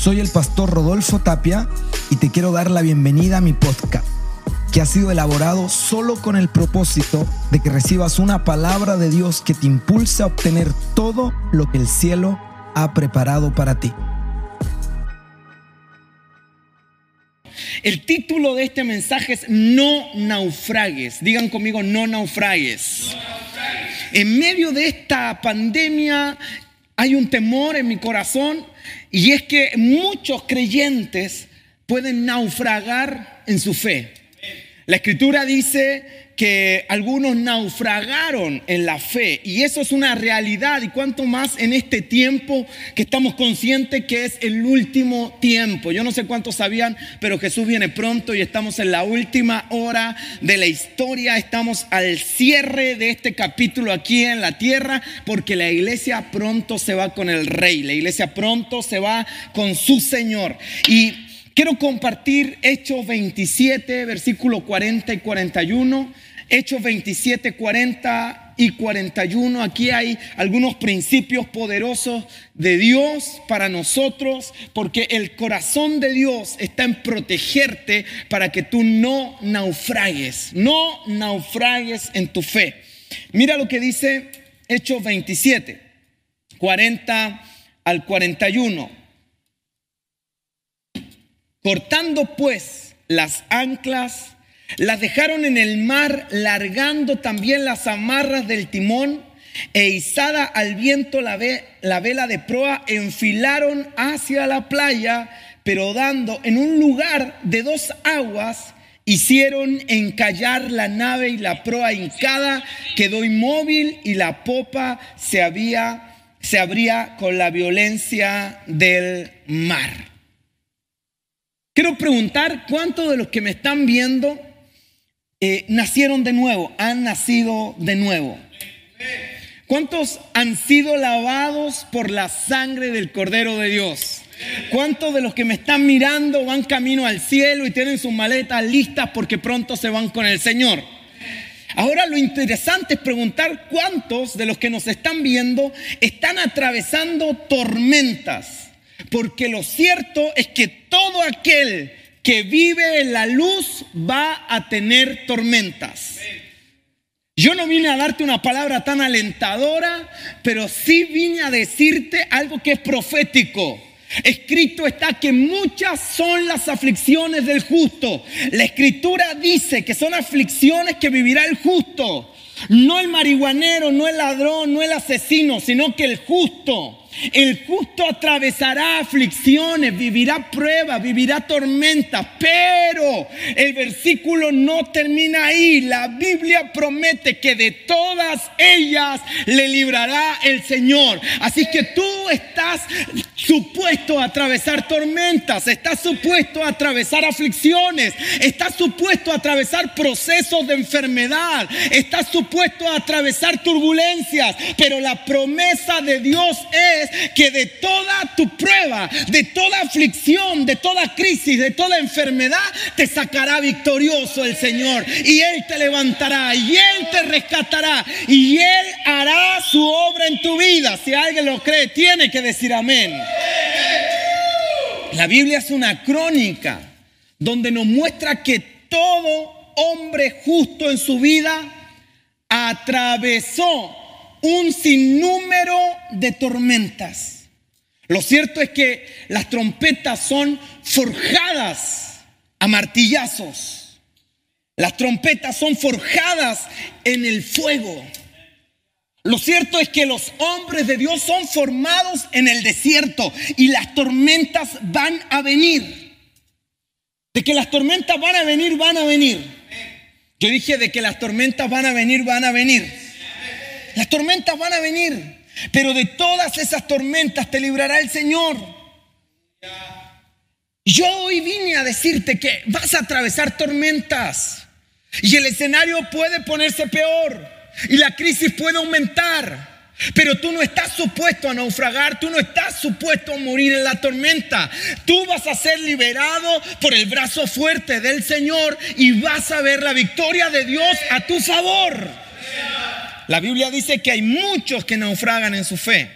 Soy el pastor Rodolfo Tapia y te quiero dar la bienvenida a mi podcast, que ha sido elaborado solo con el propósito de que recibas una palabra de Dios que te impulse a obtener todo lo que el cielo ha preparado para ti. El título de este mensaje es No naufragues. Digan conmigo, no naufragues. En medio de esta pandemia hay un temor en mi corazón y es que muchos creyentes pueden naufragar en su fe. La escritura dice que algunos naufragaron en la fe. Y eso es una realidad. Y cuanto más en este tiempo que estamos conscientes que es el último tiempo. Yo no sé cuántos sabían, pero Jesús viene pronto y estamos en la última hora de la historia, estamos al cierre de este capítulo aquí en la tierra porque la iglesia pronto se va con el rey, la iglesia pronto se va con su Señor. Y Quiero compartir Hechos 27, versículo 40 y 41 Hechos 27, 40 y 41. Aquí hay algunos principios poderosos de Dios para nosotros, porque el corazón de Dios está en protegerte para que tú no naufragues, no naufragues en tu fe. Mira lo que dice Hechos 27, 40 al 41. Cortando pues las anclas, las dejaron en el mar, largando también las amarras del timón, e izada al viento la, la vela de proa, enfilaron hacia la playa, pero dando en un lugar de dos aguas, hicieron encallar la nave y la proa hincada, quedó inmóvil y la popa se, había, se abría con la violencia del mar. Quiero preguntar cuántos de los que me están viendo eh, nacieron de nuevo, han nacido de nuevo. ¿Cuántos han sido lavados por la sangre del Cordero de Dios? ¿Cuántos de los que me están mirando van camino al cielo y tienen sus maletas listas porque pronto se van con el Señor? Ahora lo interesante es preguntar cuántos de los que nos están viendo están atravesando tormentas. Porque lo cierto es que todo aquel que vive en la luz va a tener tormentas. Yo no vine a darte una palabra tan alentadora, pero sí vine a decirte algo que es profético. Escrito está que muchas son las aflicciones del justo. La escritura dice que son aflicciones que vivirá el justo. No el marihuanero, no el ladrón, no el asesino, sino que el justo. El justo atravesará aflicciones, vivirá pruebas, vivirá tormentas, pero el versículo no termina ahí. La Biblia promete que de todas ellas le librará el Señor. Así que tú estás supuesto a atravesar tormentas, estás supuesto a atravesar aflicciones, estás supuesto a atravesar procesos de enfermedad, estás supuesto a atravesar turbulencias, pero la promesa de Dios es que de toda tu prueba, de toda aflicción, de toda crisis, de toda enfermedad, te sacará victorioso el Señor. Y Él te levantará, y Él te rescatará, y Él hará su obra en tu vida. Si alguien lo cree, tiene que decir amén. La Biblia es una crónica donde nos muestra que todo hombre justo en su vida atravesó un sinnúmero de tormentas. Lo cierto es que las trompetas son forjadas a martillazos. Las trompetas son forjadas en el fuego. Lo cierto es que los hombres de Dios son formados en el desierto y las tormentas van a venir. De que las tormentas van a venir, van a venir. Yo dije de que las tormentas van a venir, van a venir. Las tormentas van a venir, pero de todas esas tormentas te librará el Señor. Yo hoy vine a decirte que vas a atravesar tormentas y el escenario puede ponerse peor y la crisis puede aumentar. Pero tú no estás supuesto a naufragar, tú no estás supuesto a morir en la tormenta. Tú vas a ser liberado por el brazo fuerte del Señor y vas a ver la victoria de Dios a tu favor. La Biblia dice que hay muchos que naufragan en su fe.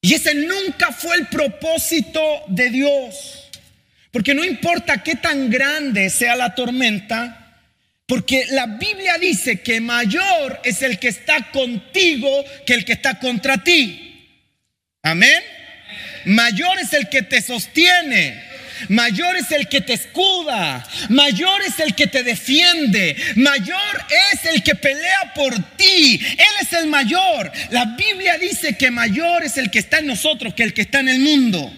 Y ese nunca fue el propósito de Dios. Porque no importa qué tan grande sea la tormenta, porque la Biblia dice que mayor es el que está contigo que el que está contra ti. Amén. Mayor es el que te sostiene. Mayor es el que te escuda, mayor es el que te defiende, mayor es el que pelea por ti. Él es el mayor. La Biblia dice que mayor es el que está en nosotros que el que está en el mundo.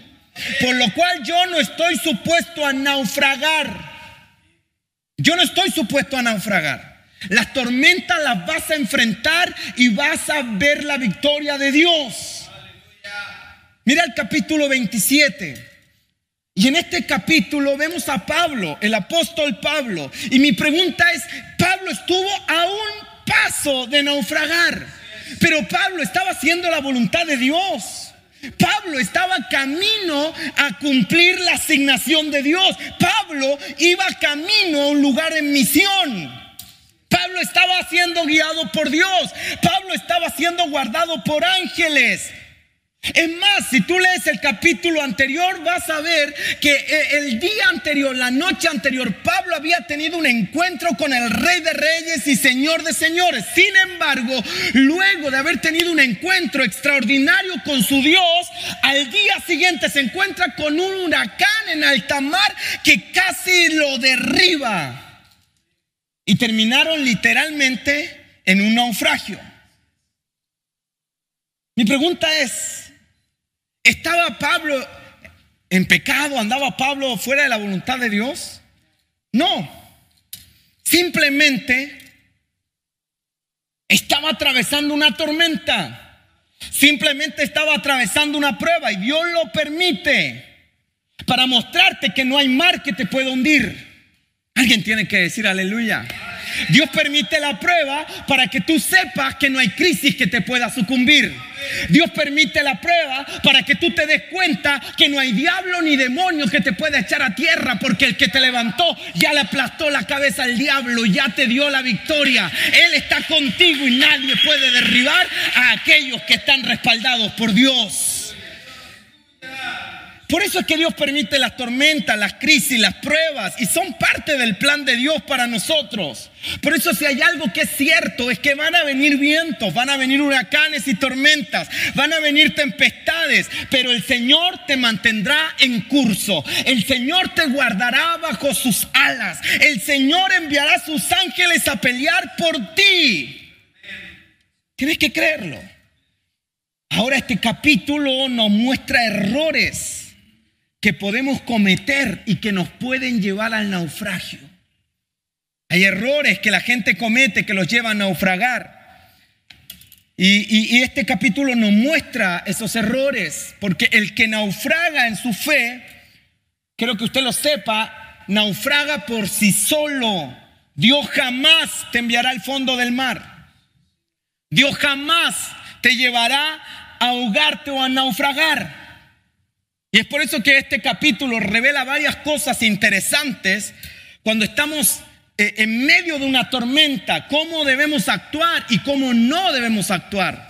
Por lo cual yo no estoy supuesto a naufragar. Yo no estoy supuesto a naufragar. Las tormentas las vas a enfrentar y vas a ver la victoria de Dios. Mira el capítulo 27. Y en este capítulo vemos a Pablo, el apóstol Pablo. Y mi pregunta es, Pablo estuvo a un paso de naufragar, pero Pablo estaba haciendo la voluntad de Dios. Pablo estaba camino a cumplir la asignación de Dios. Pablo iba camino a un lugar en misión. Pablo estaba siendo guiado por Dios. Pablo estaba siendo guardado por ángeles. Es más, si tú lees el capítulo anterior, vas a ver que eh, el día anterior, la noche anterior, Pablo había tenido un encuentro con el Rey de Reyes y Señor de Señores. Sin embargo, luego de haber tenido un encuentro extraordinario con su Dios, al día siguiente se encuentra con un huracán en alta mar que casi lo derriba. Y terminaron literalmente en un naufragio. Mi pregunta es, ¿Estaba Pablo en pecado? ¿Andaba Pablo fuera de la voluntad de Dios? No. Simplemente estaba atravesando una tormenta. Simplemente estaba atravesando una prueba y Dios lo permite para mostrarte que no hay mar que te pueda hundir. Alguien tiene que decir aleluya. Dios permite la prueba para que tú sepas que no hay crisis que te pueda sucumbir. Dios permite la prueba para que tú te des cuenta que no hay diablo ni demonio que te pueda echar a tierra porque el que te levantó ya le aplastó la cabeza al diablo, ya te dio la victoria. Él está contigo y nadie puede derribar a aquellos que están respaldados por Dios. Por eso es que Dios permite las tormentas, las crisis, las pruebas y son parte del plan de Dios para nosotros. Por eso si hay algo que es cierto es que van a venir vientos, van a venir huracanes y tormentas, van a venir tempestades, pero el Señor te mantendrá en curso. El Señor te guardará bajo sus alas. El Señor enviará sus ángeles a pelear por ti. Tienes que creerlo. Ahora este capítulo nos muestra errores que podemos cometer y que nos pueden llevar al naufragio. Hay errores que la gente comete que los llevan a naufragar. Y, este capítulo nos muestra esos errores, porque el que naufraga en su fe, quiero que usted lo sepa, naufraga por sí solo. Dios jamás te enviará al fondo del mar. Dios jamás te llevará a ahogarte o a naufragar. Y es por eso que este capítulo revela varias cosas interesantes cuando estamos eh, en medio de una tormenta, cómo debemos actuar y cómo no debemos actuar.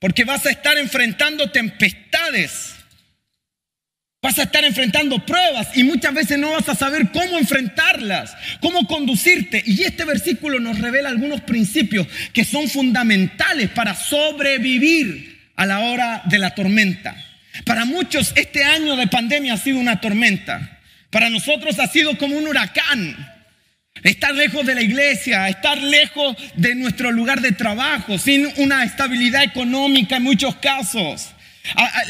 Porque vas a estar enfrentando tempestades, vas a estar enfrentando pruebas y muchas veces no vas a saber cómo enfrentarlas, cómo conducirte. Y este versículo nos revela algunos principios que son fundamentales para sobrevivir a la hora de la tormenta. Para muchos este año de pandemia ha sido una tormenta. Para nosotros ha sido como un huracán. Estar lejos de la iglesia, estar lejos de nuestro lugar de trabajo, sin una estabilidad económica en muchos casos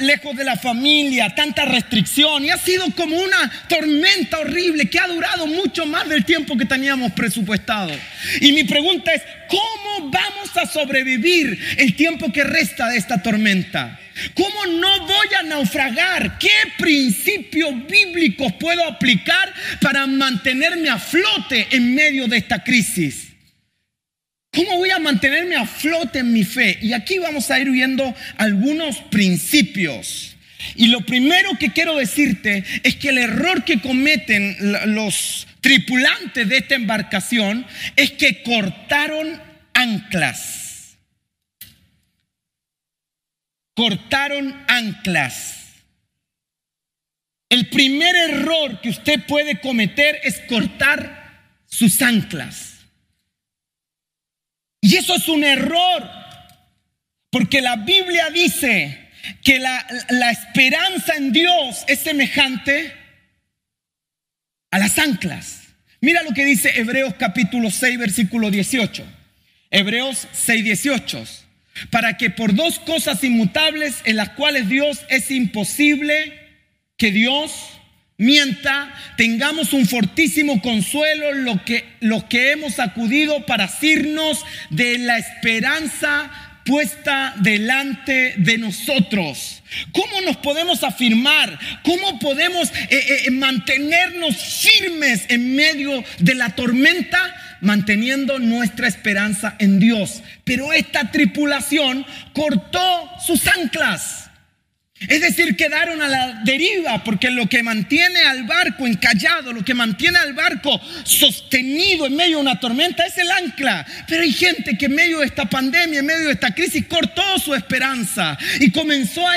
lejos de la familia, tanta restricción y ha sido como una tormenta horrible que ha durado mucho más del tiempo que teníamos presupuestado. Y mi pregunta es, ¿cómo vamos a sobrevivir el tiempo que resta de esta tormenta? ¿Cómo no voy a naufragar? ¿Qué principios bíblicos puedo aplicar para mantenerme a flote en medio de esta crisis? ¿Cómo voy a mantenerme a flote en mi fe? Y aquí vamos a ir viendo algunos principios. Y lo primero que quiero decirte es que el error que cometen los tripulantes de esta embarcación es que cortaron anclas. Cortaron anclas. El primer error que usted puede cometer es cortar sus anclas. Y eso es un error, porque la Biblia dice que la, la esperanza en Dios es semejante a las anclas. Mira lo que dice Hebreos capítulo 6, versículo 18. Hebreos 6, 18. Para que por dos cosas inmutables en las cuales Dios es imposible que Dios mienta, tengamos un fortísimo consuelo lo que, lo que hemos acudido para asirnos de la esperanza puesta delante de nosotros. ¿Cómo nos podemos afirmar? ¿Cómo podemos eh, eh, mantenernos firmes en medio de la tormenta? Manteniendo nuestra esperanza en Dios. Pero esta tripulación cortó sus anclas. Es decir, quedaron a la deriva porque lo que mantiene al barco encallado, lo que mantiene al barco sostenido en medio de una tormenta es el ancla. Pero hay gente que en medio de esta pandemia, en medio de esta crisis, cortó su esperanza y comenzó a,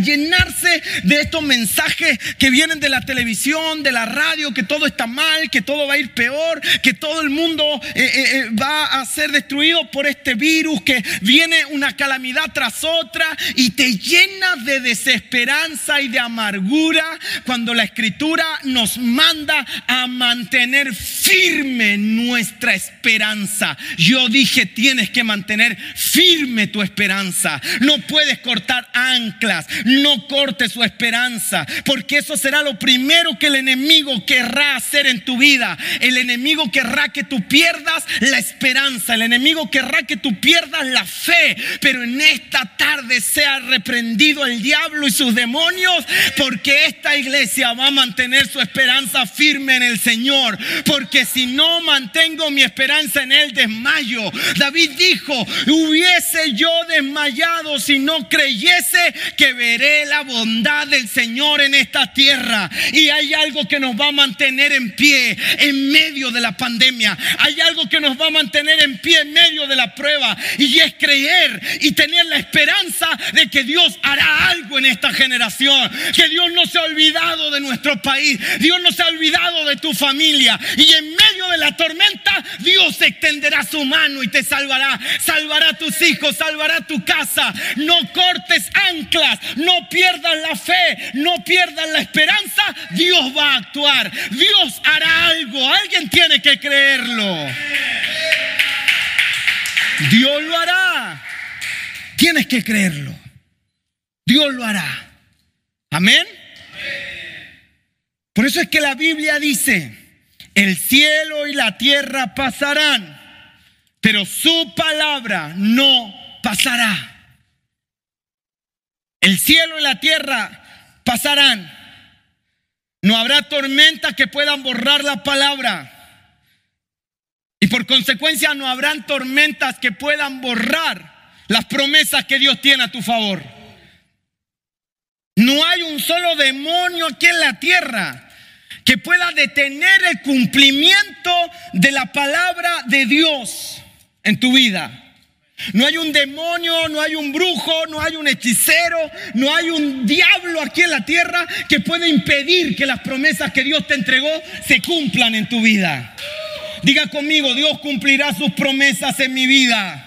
llenarse de estos mensajes que vienen de la televisión, de la radio, que todo está mal, que todo va a ir peor, que todo el mundo eh, eh, eh, va a ser destruido por este virus, que viene una calamidad tras otra y te llenas de desesperación esperanza y de amargura cuando la escritura nos manda a mantener firme nuestra esperanza. Yo dije, tienes que mantener firme tu esperanza. No puedes cortar anclas, no cortes su esperanza, porque eso será lo primero que el enemigo querrá hacer en tu vida. El enemigo querrá que tú pierdas la esperanza, el enemigo querrá que tú pierdas la fe, pero en esta tarde sea reprendido el diablo y sus demonios, porque esta iglesia va a mantener su esperanza firme en el Señor, porque si no mantengo mi esperanza en Él, desmayo. David dijo, hubiese yo desmayado si no creyese que veré la bondad del Señor en esta tierra. Y hay algo que nos va a mantener en pie en medio de la pandemia. Hay algo que nos va a mantener en pie en medio de la prueba. Y es creer y tener la esperanza de que Dios hará algo en esta generación. Que Dios no se ha olvidado de nuestro país. Dios no se ha olvidado de tu familia. Y en medio de la tormenta, Dios extenderá su mano y te salvará. Salvará a tus hijos, salvará tu casa. No cortes anclas, no pierdas la fe, no pierdas la esperanza. Dios va a actuar. Dios hará algo. Alguien tiene que creerlo. Dios lo hará. Tienes que creerlo. Dios lo hará. Amén. Por eso es que la Biblia dice, el cielo y la tierra pasarán, pero su palabra no pasará. El cielo y la tierra pasarán. No habrá tormentas que puedan borrar la palabra. Y por consecuencia no habrán tormentas que puedan borrar las promesas que Dios tiene a tu favor. No hay un solo demonio aquí en la tierra que pueda detener el cumplimiento de la palabra de Dios en tu vida. No hay un demonio, no hay un brujo, no hay un hechicero, no hay un diablo aquí en la tierra que pueda impedir que las promesas que Dios te entregó se cumplan en tu vida. Diga conmigo, Dios cumplirá sus promesas en mi vida.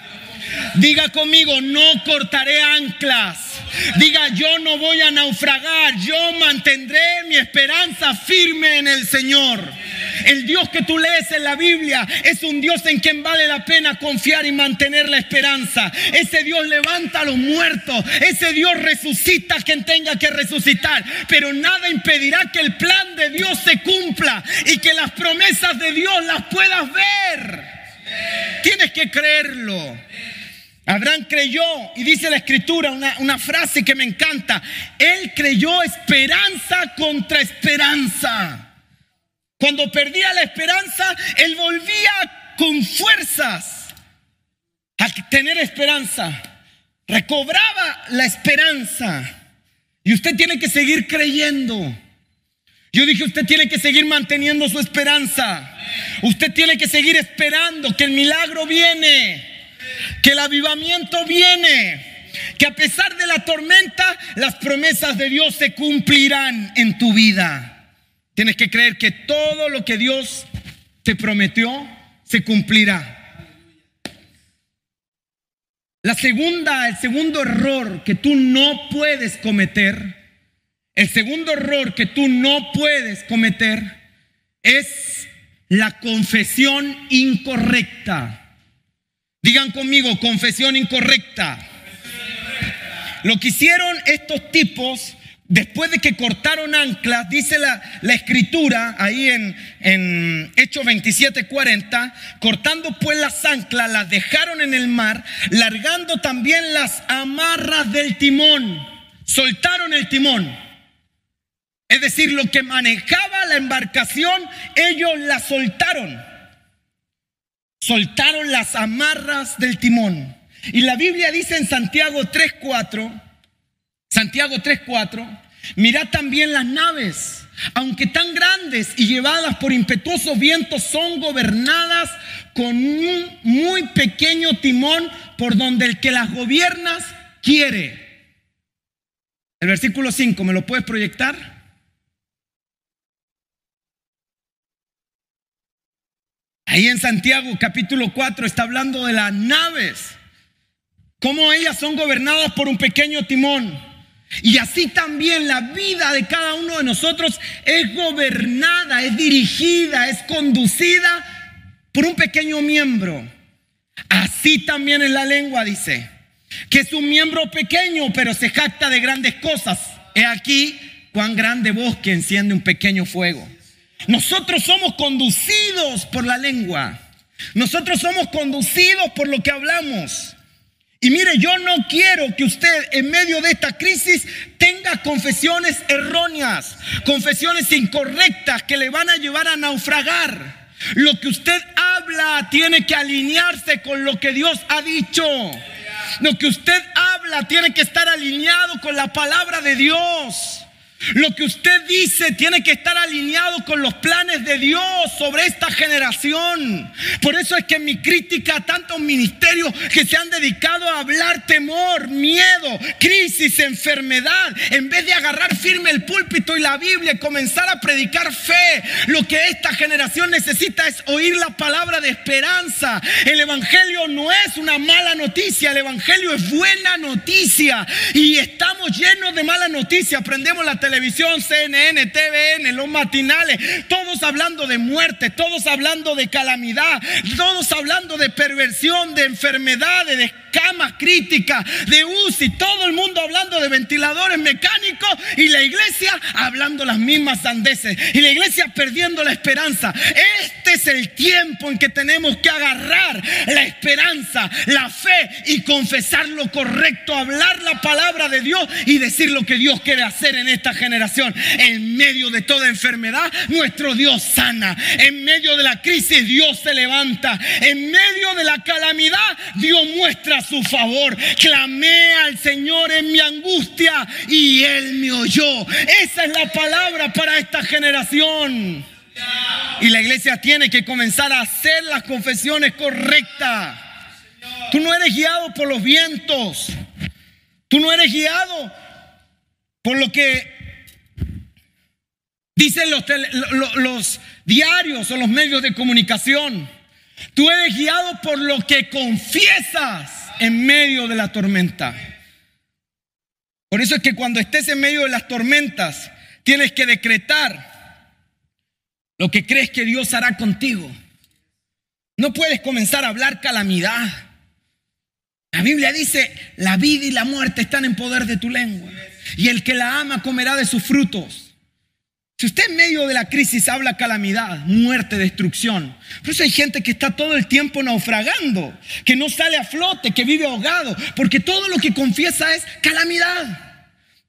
Diga conmigo, no cortaré anclas. Diga, yo no voy a naufragar, yo mantendré mi esperanza firme en el Señor. El Dios que tú lees en la Biblia es un Dios en quien vale la pena confiar y mantener la esperanza. Ese Dios levanta a los muertos. Ese Dios resucita a quien tenga que resucitar. Pero nada impedirá que el plan de Dios se cumpla y que las promesas de Dios las puedas ver. Tienes que creerlo. Abraham creyó, y dice la escritura una, una, frase que me encanta, él creyó esperanza contra esperanza. Cuando perdía la esperanza, él volvía con fuerzas a tener esperanza. Recobraba la esperanza. Y usted tiene que seguir creyendo. Yo dije, usted tiene que seguir manteniendo su esperanza. Usted tiene que seguir esperando que el milagro viene que el avivamiento viene. Que a pesar de la tormenta, las promesas de Dios se cumplirán en tu vida. Tienes que creer que todo lo que Dios te prometió se cumplirá. La segunda, el segundo error que tú no puedes cometer, el segundo error que tú no puedes cometer es la confesión incorrecta. Digan conmigo, confesión incorrecta. Lo que hicieron estos tipos después de que cortaron anclas, dice la, escritura ahí en, en Hechos 27:40, cortando pues las anclas, las dejaron en el mar, largando también las amarras del timón, soltaron el timón. Es decir, lo que manejaba la embarcación, ellos la soltaron. Soltaron las amarras del timón. Y la Biblia dice en Santiago 3:4, Santiago 3:4, mirad también las naves, aunque tan grandes y llevadas por impetuosos vientos, son gobernadas con un muy pequeño timón por donde el que las gobiernas quiere. El versículo 5, ¿me lo puedes proyectar? Ahí en Santiago capítulo 4 está hablando de las naves, cómo ellas son gobernadas por un pequeño timón. Y así también la vida de cada uno de nosotros es gobernada, es dirigida, es conducida por un pequeño miembro. Así también en la lengua dice, que es un miembro pequeño, pero se jacta de grandes cosas. He aquí cuán grande bosque enciende un pequeño fuego. Nosotros somos conducidos por la lengua. Nosotros somos conducidos por lo que hablamos. Y mire, yo no quiero que usted en medio de esta crisis tenga confesiones erróneas, confesiones incorrectas que le van a llevar a naufragar. Lo que usted habla tiene que alinearse con lo que Dios ha dicho. Lo que usted habla tiene que estar alineado con la palabra de Dios. Lo que usted dice tiene que estar alineado con los planes de Dios sobre esta generación. Por eso es que mi crítica a tantos ministerios que se han dedicado a hablar temor, miedo, crisis, enfermedad, en vez de agarrar firme el púlpito y la Biblia y comenzar a predicar fe, lo que esta generación necesita es oír la palabra de esperanza. El Evangelio no es una mala noticia, el Evangelio es buena noticia y estamos llenos de mala noticia. Aprendemos la televisión, CNN, TVN, los matinales, todos hablando de muerte, todos hablando de calamidad, todos hablando de perversión, de enfermedades, de camas críticas, de UCI, todo el mundo hablando de ventiladores mecánicos y la iglesia hablando las mismas sandeces y la iglesia perdiendo la esperanza. Este es el tiempo en que tenemos que agarrar la esperanza, la fe y confesar lo correcto, hablar la palabra de Dios y decir lo que Dios quiere hacer en esta generación. En medio de toda enfermedad, nuestro Dios sana. En medio de la crisis, Dios se levanta. En medio de la calamidad, Dios muestra su favor. Clamé al Señor en mi angustia y Él me oyó. Esa es la palabra para esta generación. Y la iglesia tiene que comenzar a hacer las confesiones correctas. Tú no eres guiado por los vientos. Tú no eres guiado por lo que dicen los, diarios o los medios de comunicación. Tú eres guiado por lo que confiesas en medio de la tormenta. Por eso es que cuando estés en medio de las tormentas, tienes que decretar lo que crees que Dios hará contigo. No puedes comenzar a hablar calamidad. La Biblia dice, la vida y la muerte están en poder de tu lengua. Y el que la ama comerá de sus frutos. Si usted en medio de la crisis habla calamidad, muerte, destrucción, por eso hay gente que está todo el tiempo naufragando, que no sale a flote, que vive ahogado, porque todo lo que confiesa es calamidad.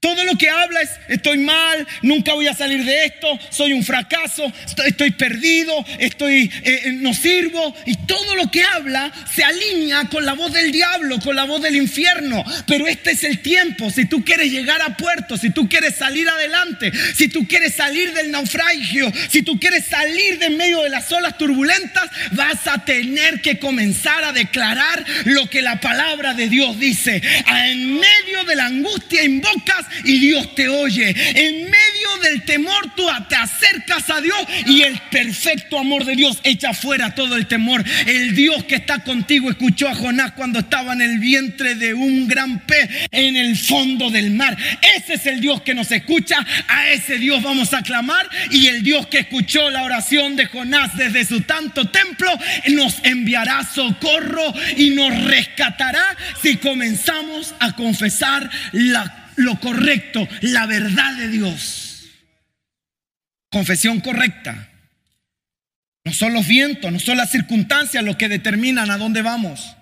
Todo lo que habla es, estoy mal, nunca voy a salir de esto, soy un fracaso, estoy, perdido, estoy, eh, eh, no sirvo. Y todo lo que habla se alinea con la voz del diablo, con la voz del infierno. Pero este es el tiempo. Si tú quieres llegar a puerto, si tú quieres salir adelante, si tú quieres salir del naufragio, si tú quieres salir de medio de las olas turbulentas, vas a tener que comenzar a declarar lo que la palabra de Dios dice. En medio de la angustia invocas y Dios te oye. En medio del temor tú te acercas a Dios y el perfecto amor de Dios echa fuera todo el temor. El Dios que está contigo escuchó a Jonás cuando estaba en el vientre de un gran pez en el fondo del mar. Ese es el Dios que nos escucha. A ese Dios vamos a clamar y el Dios que escuchó la oración de Jonás desde su tanto templo nos enviará socorro y nos rescatará si comenzamos a confesar la lo correcto, la verdad de Dios. Confesión correcta. No son los vientos, no son las circunstancias los que determinan a dónde vamos.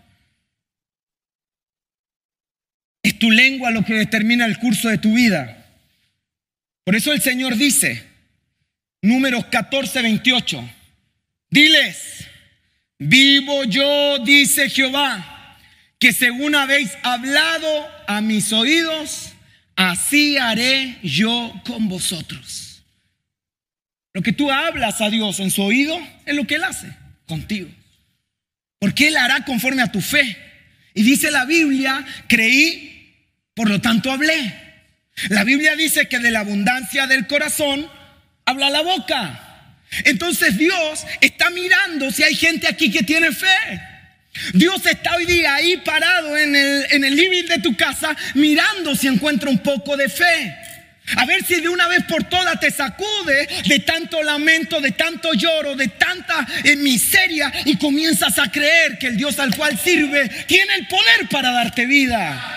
Es tu lengua lo que determina el curso de tu vida. Por eso el Señor dice, números 14, 28, diles, vivo yo, dice Jehová, que según habéis hablado a mis oídos, así haré yo con vosotros. Lo que tú hablas a Dios en su oído es lo que Él hace contigo. Porque Él hará conforme a tu fe. Y dice la Biblia, creí, por lo tanto hablé. La Biblia dice que de la abundancia del corazón habla la boca. Entonces Dios está mirando si hay gente aquí que tiene fe. Dios está hoy día ahí parado en el, en el de tu casa mirando si encuentra un poco de fe. A ver si de una vez por todas te sacude de tanto lamento, de tanto lloro, de tanta eh, miseria y comienzas a creer que el Dios al cual sirve tiene el poder para darte vida.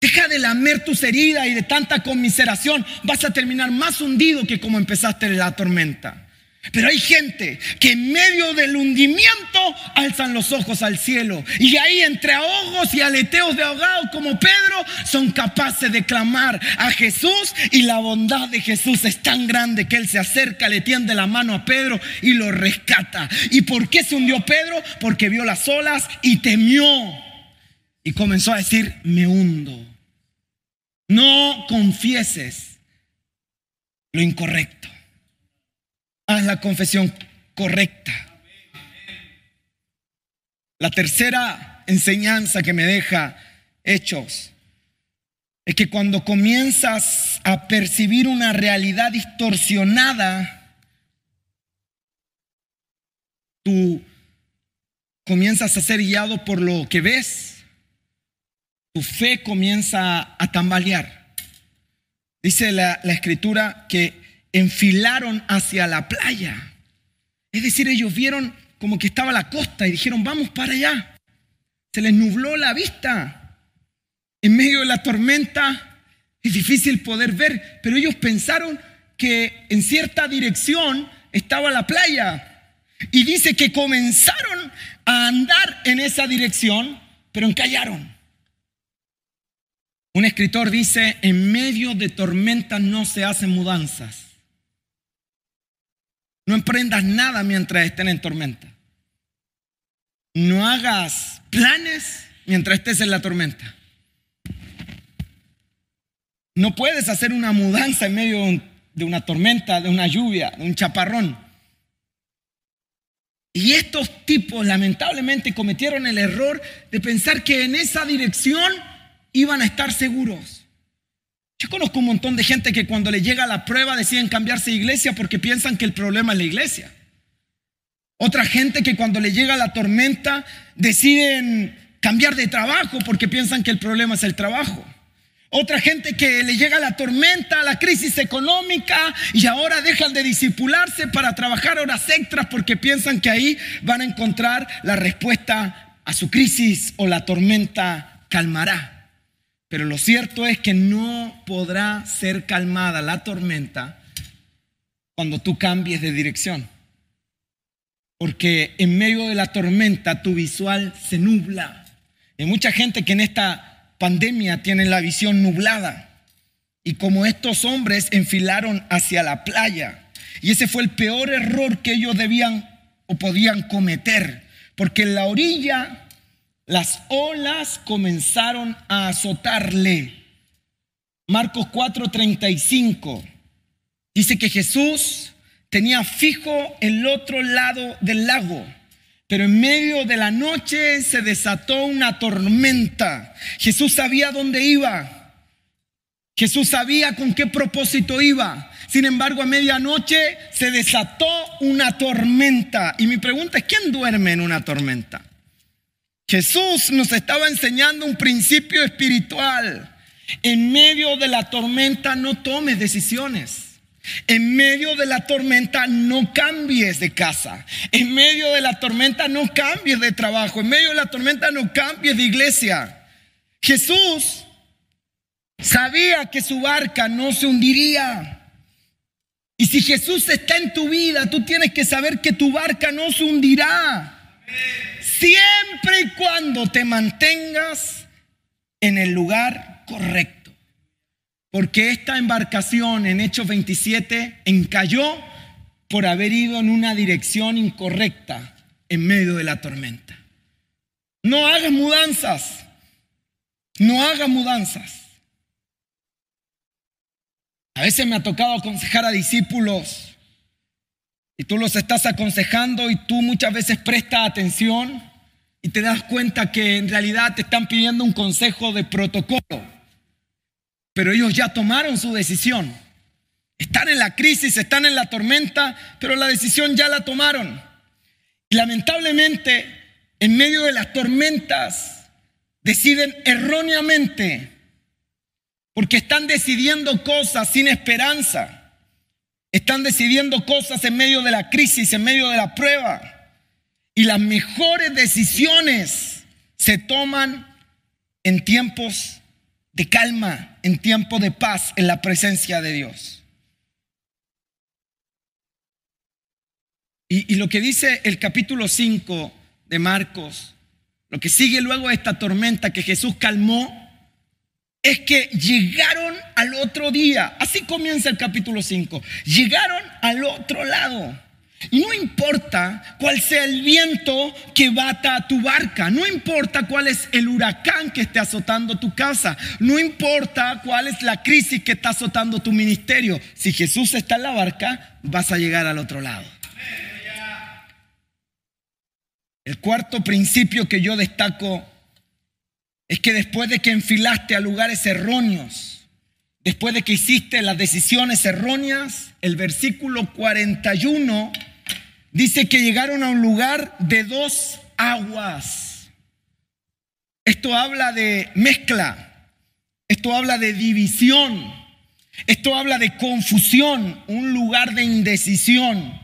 Deja de lamer tus heridas y de tanta conmiseración. Vas a terminar más hundido que como empezaste la tormenta. Pero hay gente que en medio del hundimiento alzan los ojos al cielo. Y ahí entre ahogos y aleteos de ahogados como Pedro son capaces de clamar a Jesús. Y la bondad de Jesús es tan grande que Él se acerca, le tiende la mano a Pedro y lo rescata. ¿Y por qué se hundió Pedro? Porque vio las olas y temió. Y comenzó a decir, me hundo. No confieses lo incorrecto. Haz la confesión correcta. La tercera enseñanza que me deja Hechos es que cuando comienzas a percibir una realidad distorsionada, tú comienzas a ser guiado por lo que ves, tu fe comienza a tambalear. Dice la, la escritura que enfilaron hacia la playa. Es decir, ellos vieron como que estaba la costa y dijeron, vamos para allá. Se les nubló la vista. En medio de la tormenta es difícil poder ver, pero ellos pensaron que en cierta dirección estaba la playa. Y dice que comenzaron a andar en esa dirección, pero encallaron. Un escritor dice, en medio de tormentas no se hacen mudanzas. No emprendas nada mientras estén en tormenta. No hagas planes mientras estés en la tormenta. No puedes hacer una mudanza en medio de una tormenta, de una lluvia, de un chaparrón. Y estos tipos lamentablemente cometieron el error de pensar que en esa dirección iban a estar seguros. Yo conozco un montón de gente que cuando le llega la prueba deciden cambiarse de iglesia porque piensan que el problema es la iglesia. Otra gente que cuando le llega la tormenta deciden cambiar de trabajo porque piensan que el problema es el trabajo. Otra gente que le llega la tormenta, la crisis económica y ahora dejan de disipularse para trabajar horas extras porque piensan que ahí van a encontrar la respuesta a su crisis o la tormenta calmará. Pero lo cierto es que no podrá ser calmada la tormenta cuando tú cambies de dirección. Porque en medio de la tormenta tu visual se nubla. Hay mucha gente que en esta pandemia tienen la visión nublada. Y como estos hombres enfilaron hacia la playa. Y ese fue el peor error que ellos debían o podían cometer. Porque en la orilla las olas comenzaron a azotarle. Marcos 4:35 dice que Jesús tenía fijo el otro lado del lago, pero en medio de la noche se desató una tormenta. Jesús sabía dónde iba. Jesús sabía con qué propósito iba. Sin embargo, a medianoche se desató una tormenta. Y mi pregunta es, ¿quién duerme en una tormenta? Jesús nos estaba enseñando un principio espiritual. En medio de la tormenta no tomes decisiones. En medio de la tormenta no cambies de casa. En medio de la tormenta no cambies de trabajo. En medio de la tormenta no cambies de iglesia. Jesús sabía que su barca no se hundiría. Y si Jesús está en tu vida, tú tienes que saber que tu barca no se hundirá. Siempre y cuando te mantengas en el lugar correcto. Porque esta embarcación en Hechos 27 encalló por haber ido en una dirección incorrecta en medio de la tormenta. No hagas mudanzas. No hagas mudanzas. A veces me ha tocado aconsejar a discípulos y tú los estás aconsejando y tú muchas veces prestas atención y te das cuenta que en realidad te están pidiendo un consejo de protocolo. Pero ellos ya tomaron su decisión. Están en la crisis, están en la tormenta, pero la decisión ya la tomaron. Y lamentablemente, en medio de las tormentas, deciden erróneamente porque están decidiendo cosas sin esperanza. Están decidiendo cosas en medio de la crisis, en medio de la prueba. Y las mejores decisiones se toman en tiempos de calma, en tiempos de paz, en la presencia de Dios. Y, y, lo que dice el capítulo 5 de Marcos, lo que sigue luego de esta tormenta que Jesús calmó, es que llegaron al otro día. Así comienza el capítulo 5. Llegaron al otro lado. No importa cuál sea el viento que bata tu barca, no importa cuál es el huracán que esté azotando tu casa, no importa cuál es la crisis que está azotando tu ministerio, si Jesús está en la barca, vas a llegar al otro lado. El cuarto principio que yo destaco es que después de que enfilaste a lugares erróneos, después de que hiciste las decisiones erróneas, el versículo 41 dice que llegaron a un lugar de dos aguas. Esto habla de mezcla, esto habla de división, esto habla de confusión, un lugar de indecisión,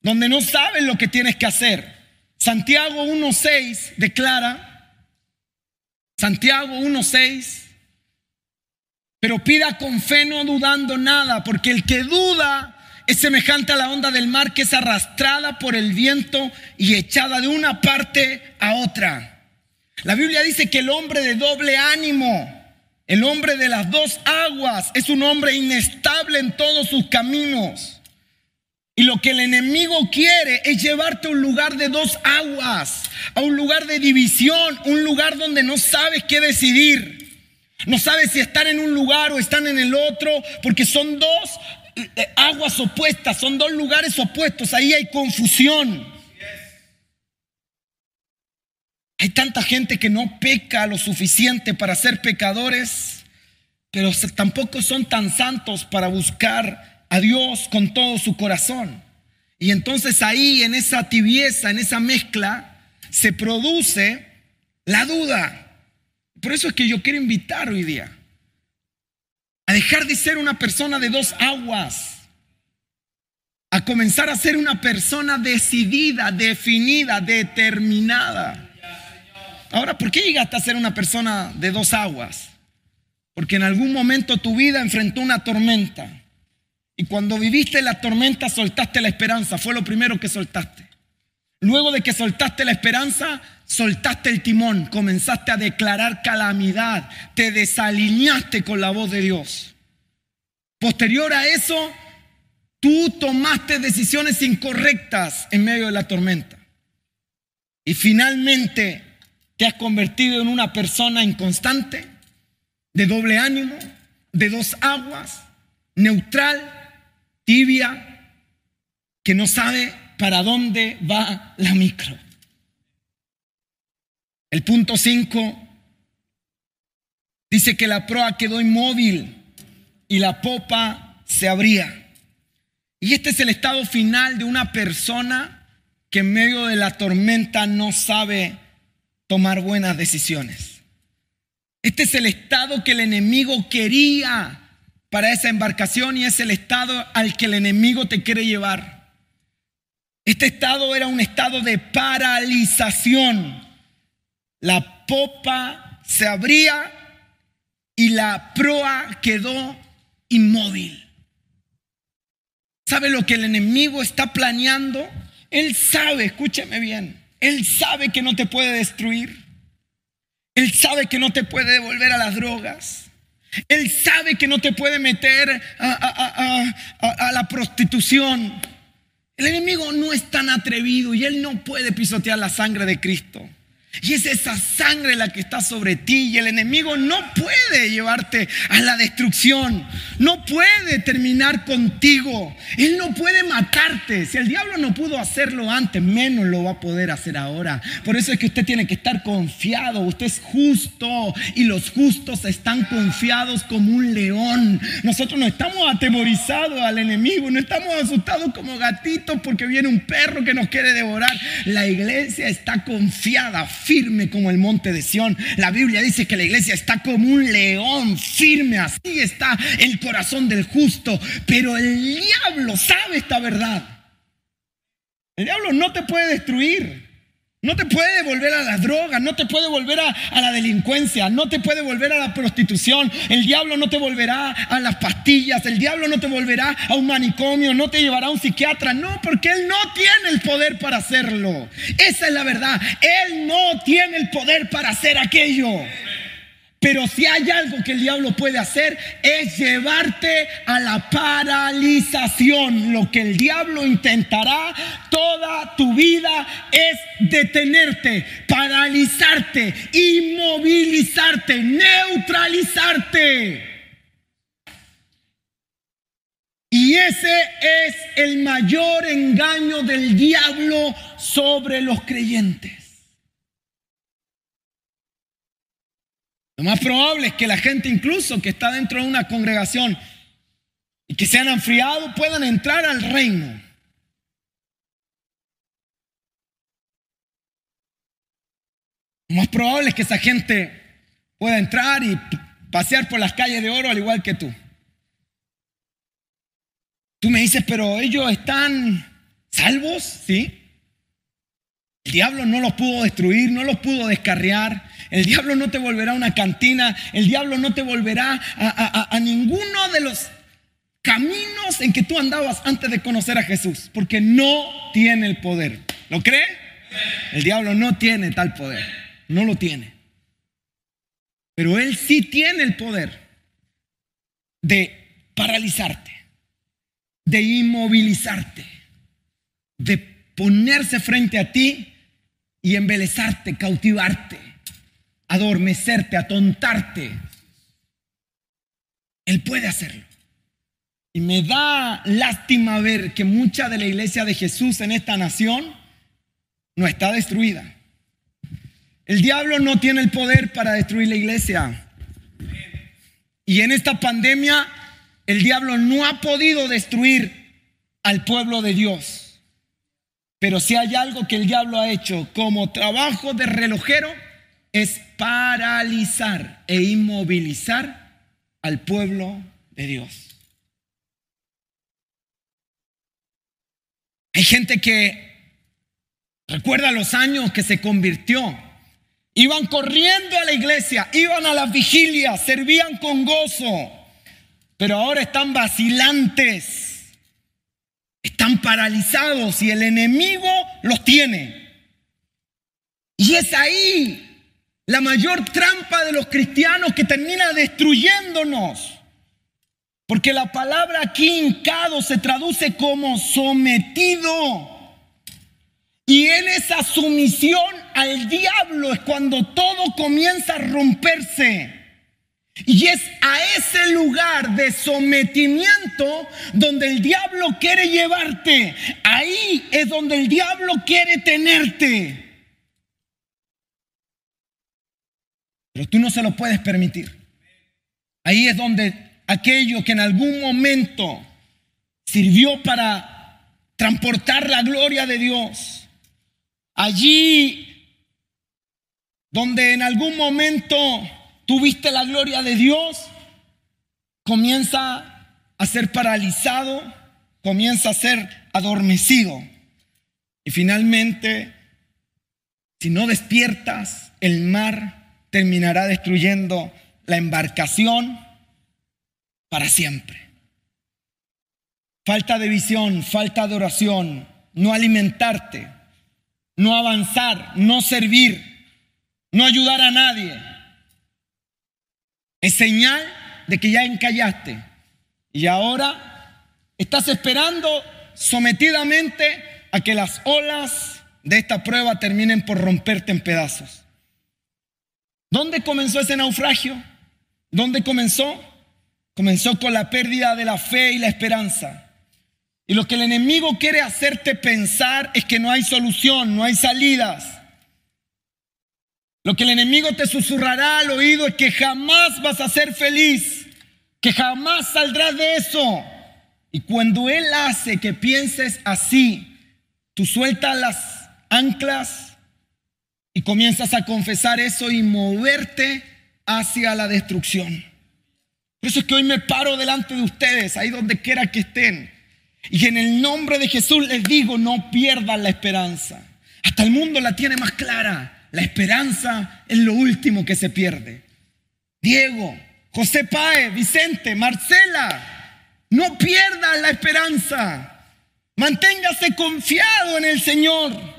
donde no sabes lo que tienes que hacer. Santiago 1.6 declara, Santiago 1.6. Pero pida con fe no dudando nada, porque el que duda es semejante a la onda del mar que es arrastrada por el viento y echada de una parte a otra. La Biblia dice que el hombre de doble ánimo, el hombre de las dos aguas, es un hombre inestable en todos sus caminos. Y lo que el enemigo quiere es llevarte a un lugar de dos aguas, a un lugar de división, un lugar donde no sabes qué decidir. No sabes si están en un lugar o están en el otro, porque son dos eh, aguas opuestas, son dos lugares opuestos, ahí hay confusión. Hay tanta gente que no peca lo suficiente para ser pecadores, pero tampoco son tan santos para buscar a Dios con todo su corazón. Y entonces ahí, en esa tibieza, en esa mezcla, se produce la duda. Por eso es que yo quiero invitar hoy día a dejar de ser una persona de dos aguas, a comenzar a ser una persona decidida, definida, determinada. Ahora, ¿por qué llegaste a ser una persona de dos aguas? Porque en algún momento tu vida enfrentó una tormenta. Y cuando viviste la tormenta soltaste la esperanza, fue lo primero que soltaste. Luego de que soltaste la esperanza, soltaste el timón, comenzaste a declarar calamidad, te desalineaste con la voz de Dios. Posterior a eso, tú tomaste decisiones incorrectas en medio de la tormenta. Y finalmente te has convertido en una persona inconstante, de doble ánimo, de dos aguas, neutral, tibia, que no sabe para dónde va la micro. El punto 5 dice que la proa quedó inmóvil y la popa se abría. Y este es el estado final de una persona que en medio de la tormenta no sabe tomar buenas decisiones. Este es el estado que el enemigo quería para esa embarcación y es el estado al que el enemigo te quiere llevar. Este estado era un estado de paralización. La popa se abría y la proa quedó inmóvil. ¿Sabe lo que el enemigo está planeando? Él sabe, escúcheme bien, él sabe que no te puede destruir. Él sabe que no te puede devolver a las drogas. Él sabe que no te puede meter a, a, la prostitución. El enemigo no es tan atrevido y él no puede pisotear la sangre de Cristo. Y es esa sangre la que está sobre ti y el enemigo no puede llevarte a la destrucción. No puede terminar contigo. Él no puede matarte. Si el diablo no pudo hacerlo antes, menos lo va a poder hacer ahora. Por eso es que usted tiene que estar confiado. Usted es justo y los justos están confiados como un león. Nosotros no estamos atemorizados al enemigo, no estamos asustados como gatitos porque viene un perro que nos quiere devorar. La iglesia está confiada firme como el monte de Sión. La Biblia dice que la iglesia está como un león firme. Así está el corazón del justo. Pero el diablo sabe esta verdad. El diablo no te puede destruir. No te puede volver a las drogas, no te puede volver a, la delincuencia, no te puede volver a la prostitución. El diablo no te volverá a las pastillas, el diablo no te volverá a un manicomio, no te llevará a un psiquiatra. No, porque Él no tiene el poder para hacerlo. Esa es la verdad. Él no tiene el poder para hacer aquello. Pero si hay algo que el diablo puede hacer es llevarte a la paralización. Lo que el diablo intentará toda tu vida es detenerte, paralizarte, inmovilizarte, neutralizarte. Y ese es el mayor engaño del diablo sobre los creyentes. Lo más probable es que la gente incluso que está dentro de una congregación y que se han enfriado puedan entrar al reino. Lo más probable es que esa gente pueda entrar y pasear por las calles de oro al igual que tú. Tú me dices, pero ellos están salvos, ¿sí? El diablo no los pudo destruir, no los pudo descarriar. El diablo no te volverá a una cantina. El diablo no te volverá a, ninguno de los caminos en que tú andabas antes de conocer a Jesús. Porque no tiene el poder. ¿Lo cree? El diablo no tiene tal poder. No lo tiene. Pero él sí tiene el poder de paralizarte, de inmovilizarte, de ponerse frente a ti y embelezarte, cautivarte, adormecerte, atontarte. Él puede hacerlo. Y me da lástima ver que mucha de la iglesia de Jesús en esta nación no está destruida. El diablo no tiene el poder para destruir la iglesia. Y en esta pandemia el diablo no ha podido destruir al pueblo de Dios. Pero si hay algo que el diablo ha hecho como trabajo de relojero, es paralizar e inmovilizar al pueblo de Dios. Hay gente que recuerda los años que se convirtió. Iban corriendo a la iglesia, iban a las vigilias, servían con gozo, pero ahora están vacilantes están paralizados y el enemigo los tiene. Y es ahí la mayor trampa de los cristianos que termina destruyéndonos. Porque la palabra aquí hincado se traduce como sometido. Y en esa sumisión al diablo es cuando todo comienza a romperse. Y es a ese lugar de sometimiento donde el diablo quiere llevarte. Ahí es donde el diablo quiere tenerte. Pero tú no se lo puedes permitir. Ahí es donde aquello que en algún momento sirvió para transportar la gloria de Dios, allí donde en algún momento tuviste la gloria de Dios, comienza a ser paralizado, comienza a ser adormecido. Y finalmente, si no despiertas, el mar terminará destruyendo la embarcación para siempre. Falta de visión, falta de oración, no alimentarte, no avanzar, no servir no ayudar a nadie. Es señal de que ya encallaste y ahora estás esperando sometidamente a que las olas de esta prueba terminen por romperte en pedazos. ¿Dónde comenzó ese naufragio? ¿Dónde comenzó? Comenzó con la pérdida de la fe y la esperanza. Y lo que el enemigo quiere hacerte pensar es que no hay solución, no hay salidas. Lo que el enemigo te susurrará al oído es que jamás vas a ser feliz, que jamás saldrás de eso. Y cuando Él hace que pienses así, tú sueltas las anclas y comienzas a confesar eso y moverte hacia la destrucción. Por eso es que hoy me paro delante de ustedes, ahí donde quiera que estén. Y en el nombre de Jesús les digo, no pierdan la esperanza. Hasta el mundo la tiene más clara. La esperanza es lo último que se pierde. Diego, José Páez, Vicente, Marcela, no pierdan la esperanza. Manténgase confiado en el Señor.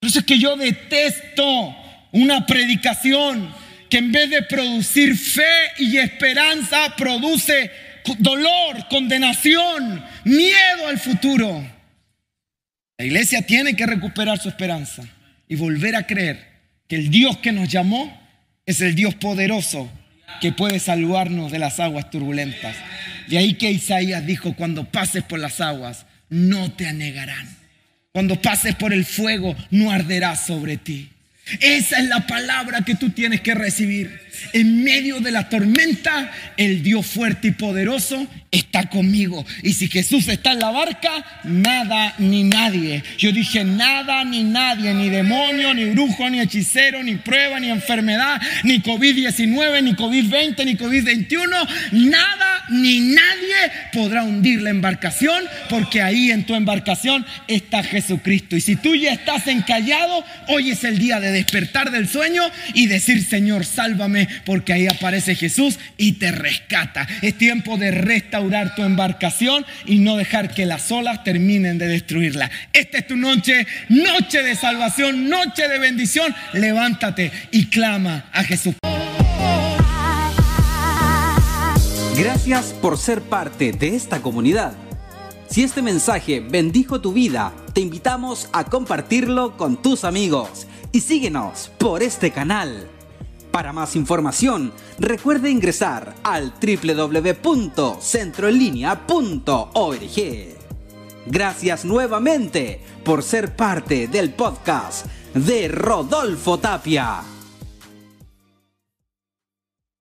Por eso es que yo detesto una predicación que en vez de producir fe y esperanza produce dolor, condenación, miedo al futuro. La iglesia tiene que recuperar su esperanza y volver a creer que el Dios que nos llamó es el Dios poderoso que puede salvarnos de las aguas turbulentas. De ahí que Isaías dijo, cuando pases por las aguas, no te anegarán. Cuando pases por el fuego, no arderá sobre ti. Esa es la palabra que tú tienes que recibir. En medio de la tormenta, el Dios fuerte y poderoso está conmigo. Y si Jesús está en la barca, nada ni nadie. Yo dije nada ni nadie, ni demonio, ni brujo, ni hechicero, ni prueba, ni enfermedad, ni COVID-19, ni COVID-20, ni COVID-21. Nada ni nadie podrá hundir la embarcación porque ahí en tu embarcación está Jesucristo. Y si tú ya estás encallado, hoy es el día de despertar del sueño y decir, Señor, sálvame porque ahí aparece Jesús y te rescata. Es tiempo de restaurar tu embarcación y no dejar que las olas terminen de destruirla. Esta es tu noche, noche de salvación, noche de bendición. Levántate y clama a Jesús. Gracias por ser parte de esta comunidad. Si este mensaje bendijo tu vida, te invitamos a compartirlo con tus amigos y síguenos por este canal. Para más información, recuerde ingresar al www.centroenlinea.org. Gracias nuevamente por ser parte del podcast de Rodolfo Tapia.